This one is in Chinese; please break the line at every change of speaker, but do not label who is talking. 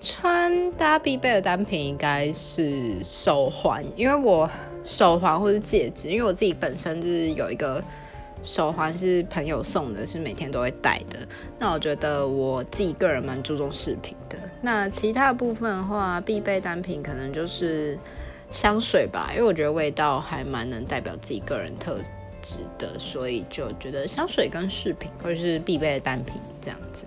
穿搭必备的单品应该是手环因为我手环或是戒指因为我自己本身就是有一个手环是朋友送的是每天都会戴的。那我觉得我自己个人蛮注重饰品的。那其他部分的话必备单品可能就是香水吧因为我觉得味道还蛮能代表自己个人特质的所以就觉得香水跟饰品或者是必备的单品这样子。